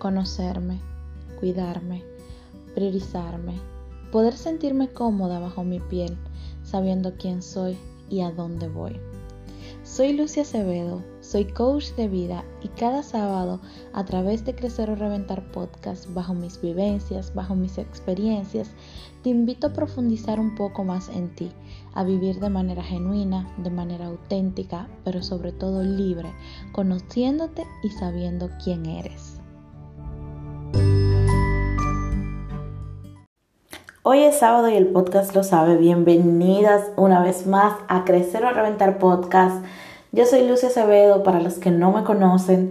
conocerme, cuidarme, priorizarme, poder sentirme cómoda bajo mi piel, sabiendo quién soy y a dónde voy. Soy Lucia Acevedo, soy coach de vida y cada sábado a través de Crecer o Reventar Podcast, bajo mis vivencias, bajo mis experiencias, te invito a profundizar un poco más en ti, a vivir de manera genuina, de manera auténtica, pero sobre todo libre, conociéndote y sabiendo quién eres. Hoy es sábado y el podcast lo sabe. Bienvenidas una vez más a Crecer o Reventar Podcast. Yo soy Lucia Acevedo, para los que no me conocen.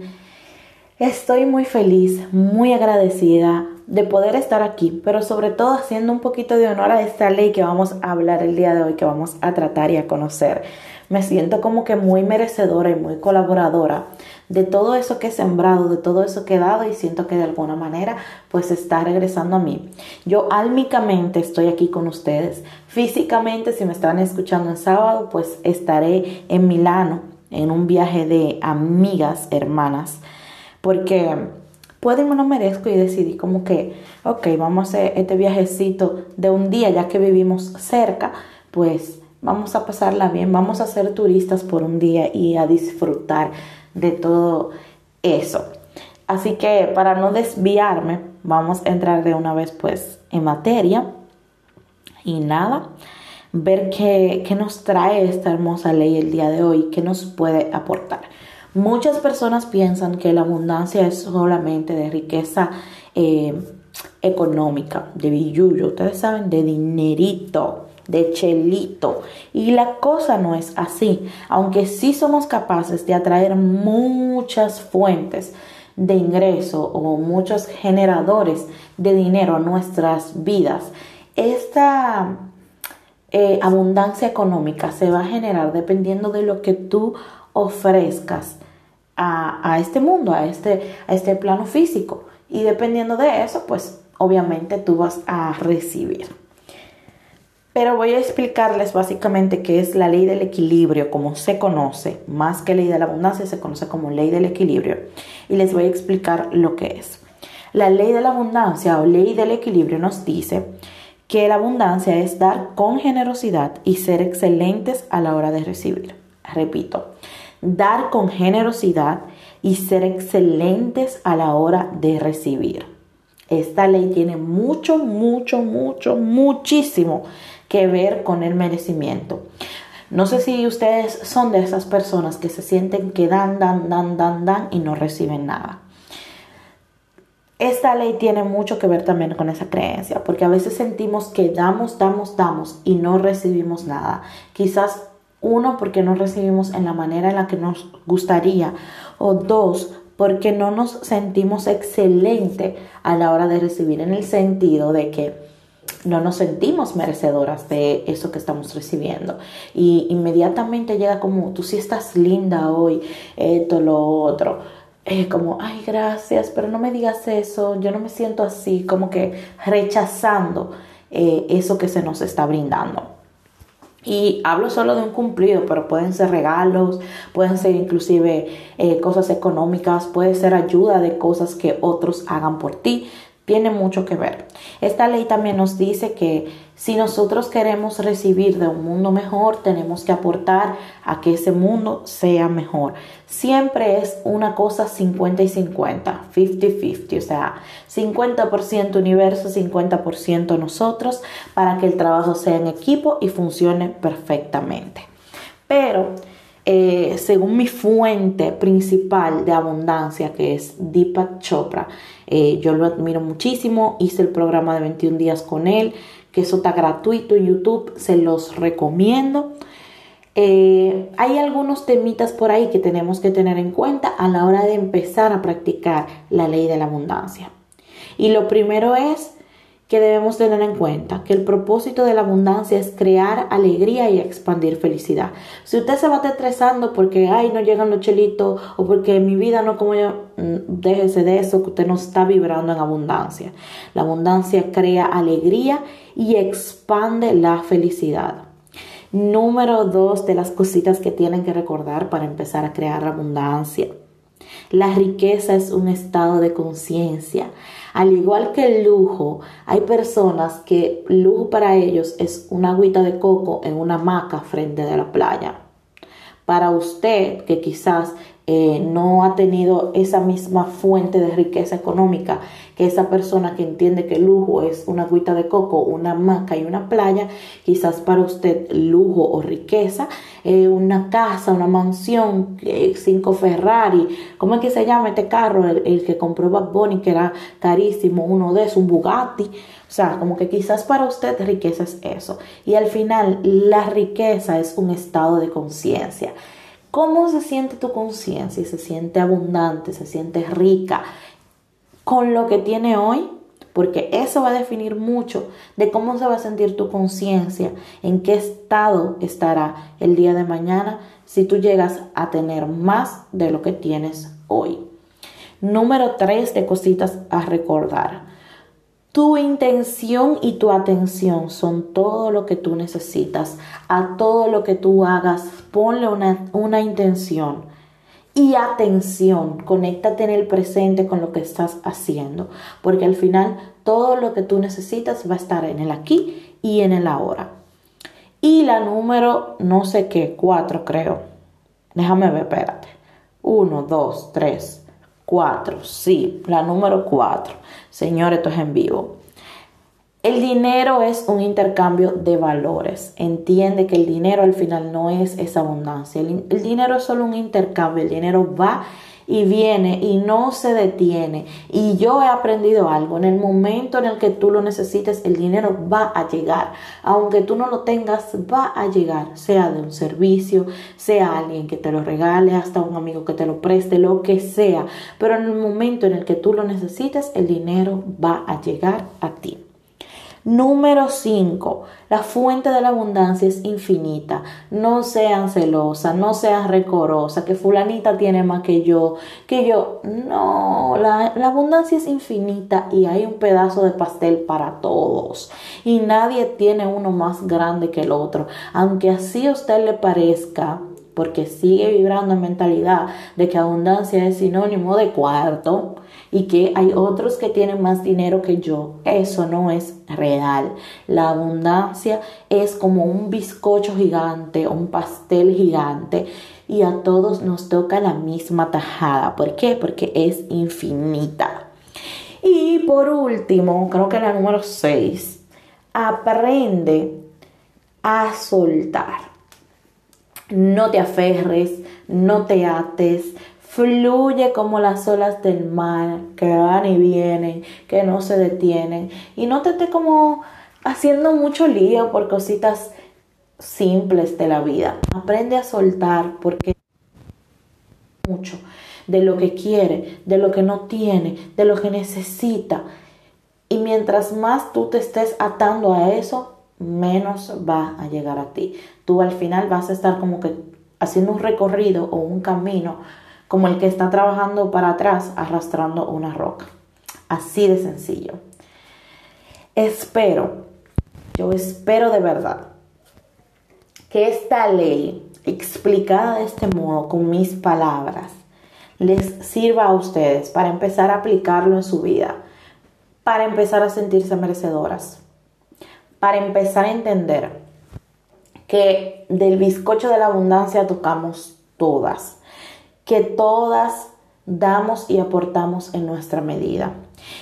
Estoy muy feliz, muy agradecida de poder estar aquí, pero sobre todo haciendo un poquito de honor a esta ley que vamos a hablar el día de hoy, que vamos a tratar y a conocer. Me siento como que muy merecedora y muy colaboradora de todo eso que he sembrado, de todo eso que he dado y siento que de alguna manera pues está regresando a mí. Yo álmicamente estoy aquí con ustedes. Físicamente, si me están escuchando en sábado, pues estaré en Milano en un viaje de amigas, hermanas, porque pueden me lo merezco y decidí como que, ok, vamos a hacer este viajecito de un día ya que vivimos cerca, pues vamos a pasarla bien, vamos a ser turistas por un día y a disfrutar de todo eso. Así que para no desviarme, vamos a entrar de una vez pues en materia y nada, ver qué, nos trae esta hermosa ley el día de hoy, qué nos puede aportar. Muchas personas piensan que la abundancia es solamente de riqueza eh, económica, de billuyo, ustedes saben, de dinerito de chelito. Y la cosa no es así, aunque sí somos capaces de atraer muchas fuentes de ingreso o muchos generadores de dinero a nuestras vidas. Esta eh, abundancia económica se va a generar dependiendo de lo que tú ofrezcas a, a, este mundo, a este, a este plano físico. Y dependiendo de eso, pues obviamente tú vas a recibir. Pero voy a explicarles básicamente qué es la ley del equilibrio, como se conoce, más que ley de la abundancia, se conoce como ley del equilibrio. Y les voy a explicar lo que es. La ley de la abundancia o ley del equilibrio nos dice que la abundancia es dar con generosidad y ser excelentes a la hora de recibir. Repito, dar con generosidad y ser excelentes a la hora de recibir. Esta ley tiene mucho, mucho, mucho, muchísimo que ver con el merecimiento. No sé si ustedes son de esas personas que se sienten que dan, dan, dan, dan, dan y no reciben nada. Esta ley tiene mucho que ver también con esa creencia, porque a veces sentimos que damos, damos, damos y no recibimos nada. Quizás uno, porque no recibimos en la manera en la que nos gustaría, o dos, porque no nos sentimos excelente a la hora de recibir, en el sentido de que no nos sentimos merecedoras de eso que estamos recibiendo. Y inmediatamente llega como, tú sí estás linda hoy, esto, lo otro. Es como, ay, gracias, pero no me digas eso, yo no me siento así, como que rechazando eh, eso que se nos está brindando. Y hablo solo de un cumplido, pero pueden ser regalos, pueden ser inclusive eh, cosas económicas, puede ser ayuda de cosas que otros hagan por ti tiene mucho que ver. Esta ley también nos dice que si nosotros queremos recibir de un mundo mejor, tenemos que aportar a que ese mundo sea mejor. Siempre es una cosa 50 y 50, 50-50, o sea, 50% universo, 50% nosotros, para que el trabajo sea en equipo y funcione perfectamente. Pero eh, según mi fuente principal de abundancia, que es Deepak Chopra, eh, yo lo admiro muchísimo, hice el programa de 21 días con él, que eso está gratuito en YouTube, se los recomiendo. Eh, hay algunos temitas por ahí que tenemos que tener en cuenta a la hora de empezar a practicar la ley de la abundancia. Y lo primero es que debemos tener en cuenta que el propósito de la abundancia es crear alegría y expandir felicidad. Si usted se va estresando porque, ay, no llegan los chelitos o porque mi vida no como yo, mm, déjese de eso, que usted no está vibrando en abundancia. La abundancia crea alegría y expande la felicidad. Número dos de las cositas que tienen que recordar para empezar a crear abundancia La riqueza es un estado de conciencia. Al igual que el lujo, hay personas que lujo para ellos es una agüita de coco en una hamaca frente de la playa. Para usted, que quizás eh, no ha tenido esa misma fuente de riqueza económica que esa persona que entiende que lujo es una agüita de coco, una hamaca y una playa, quizás para usted lujo o riqueza, eh, una casa, una mansión, eh, cinco Ferrari, ¿cómo es que se llama este carro? El, que compró Bad que era carísimo, uno de esos, un Bugatti. O sea, como que quizás para usted riqueza es eso. Y al final, la riqueza es un estado de conciencia. ¿Cómo se siente tu conciencia? ¿Se siente abundante? ¿Se siente rica con lo que tiene hoy? Porque eso va a definir mucho de cómo se va a sentir tu conciencia, en qué estado estará el día de mañana si tú llegas a tener más de lo que tienes hoy. Número tres de cositas a recordar. Tu intención y tu atención son todo lo que tú necesitas. A todo lo que tú hagas, ponle una, una intención y atención. Conéctate en el presente con lo que estás haciendo. Porque al final todo lo que tú necesitas va a estar en el aquí y en el ahora. Y la número, no sé qué, cuatro creo. Déjame ver, espérate. Uno, dos, tres, 4, sí, la número 4. Señor, esto es en vivo. El dinero es un intercambio de valores. Entiende que el dinero al final no es esa abundancia. El, el dinero es solo un intercambio. El dinero va y viene y no se detiene. Y yo he aprendido algo. En el momento en el que tú lo necesites, el dinero va a llegar. Aunque tú no lo tengas, va a llegar. Sea de un servicio, sea alguien que te lo regale, hasta un amigo que te lo preste, lo que sea. Pero en el momento en el que tú lo necesites, el dinero va a llegar a ti. Número 5. La fuente de la abundancia es infinita. No sean celosas, no sean recorosas, que fulanita tiene más que yo, que yo. No, la, la abundancia es infinita y hay un pedazo de pastel para todos. Y nadie tiene uno más grande que el otro. Aunque así a usted le parezca, porque sigue vibrando en mentalidad de que abundancia es sinónimo de cuarto y que hay otros que tienen más dinero que yo. Eso no es real. La abundancia es como un bizcocho gigante, un pastel gigante y a todos nos toca la misma tajada. ¿Por qué? Porque es infinita. Y por último, creo que la número 6, aprende a soltar. No te aferres, no te ates, fluye como las olas del mar que van y vienen, que no se detienen. Y no te estés como haciendo mucho lío por cositas simples de la vida. Aprende a soltar porque mucho de lo que quiere, de lo que no tiene, de lo que necesita. Y mientras más tú te estés atando a eso, menos va a llegar a ti. Tú al final vas a estar como que haciendo un recorrido o un camino como el que está trabajando para atrás arrastrando una roca. Así de sencillo. Espero, yo espero de verdad que esta ley explicada de este modo con mis palabras les sirva a ustedes para empezar a aplicarlo en su vida, para empezar a sentirse merecedoras, para empezar a entender que del bizcocho de la abundancia tocamos todas que todas damos y aportamos en nuestra medida.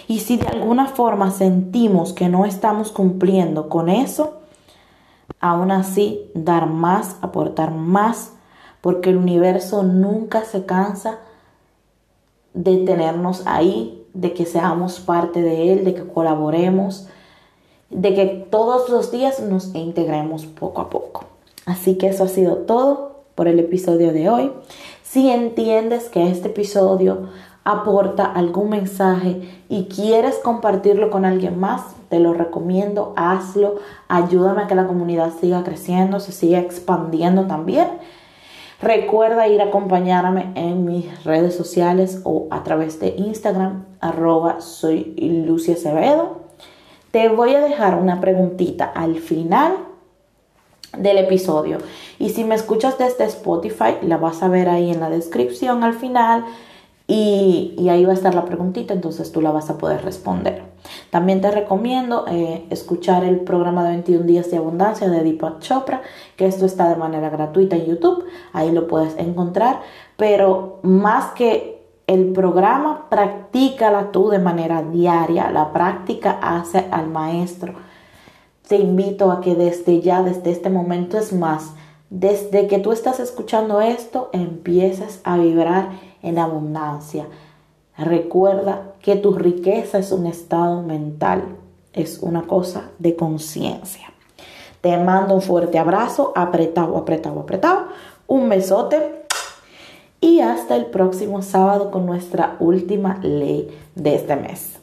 Y si de alguna forma sentimos que no estamos cumpliendo con eso, aún así dar más, aportar más, porque el universo nunca se cansa de tenernos ahí, de que seamos parte de él, de que colaboremos, de que todos los días nos integremos poco a poco. Así que eso ha sido todo por el episodio de hoy. Si entiendes que este episodio aporta algún mensaje y quieres compartirlo con alguien más, te lo recomiendo, hazlo, ayúdame a que la comunidad siga creciendo, se siga expandiendo también. Recuerda ir a acompañarme en mis redes sociales o a través de Instagram, arroba soy Lucia. Te voy a dejar una preguntita al final del episodio. Y si me escuchas desde Spotify, la vas a ver ahí en la descripción al final. Y, ahí va a estar la preguntita, entonces tú la vas a poder responder. También te recomiendo eh, escuchar el programa de 21 días de abundancia de Deepak Chopra, que esto está de manera gratuita en YouTube, ahí lo puedes encontrar, pero más que el programa, practícala tú de manera diaria, la práctica hace al maestro. Te invito a que desde ya, desde este momento es más, desde que tú estás escuchando esto, empieces a vibrar en abundancia. Recuerda que tu riqueza es un estado mental, es una cosa de conciencia. Te mando un fuerte abrazo, apretado, apretado, apretado, un besote y hasta el próximo sábado con nuestra última ley de este mes.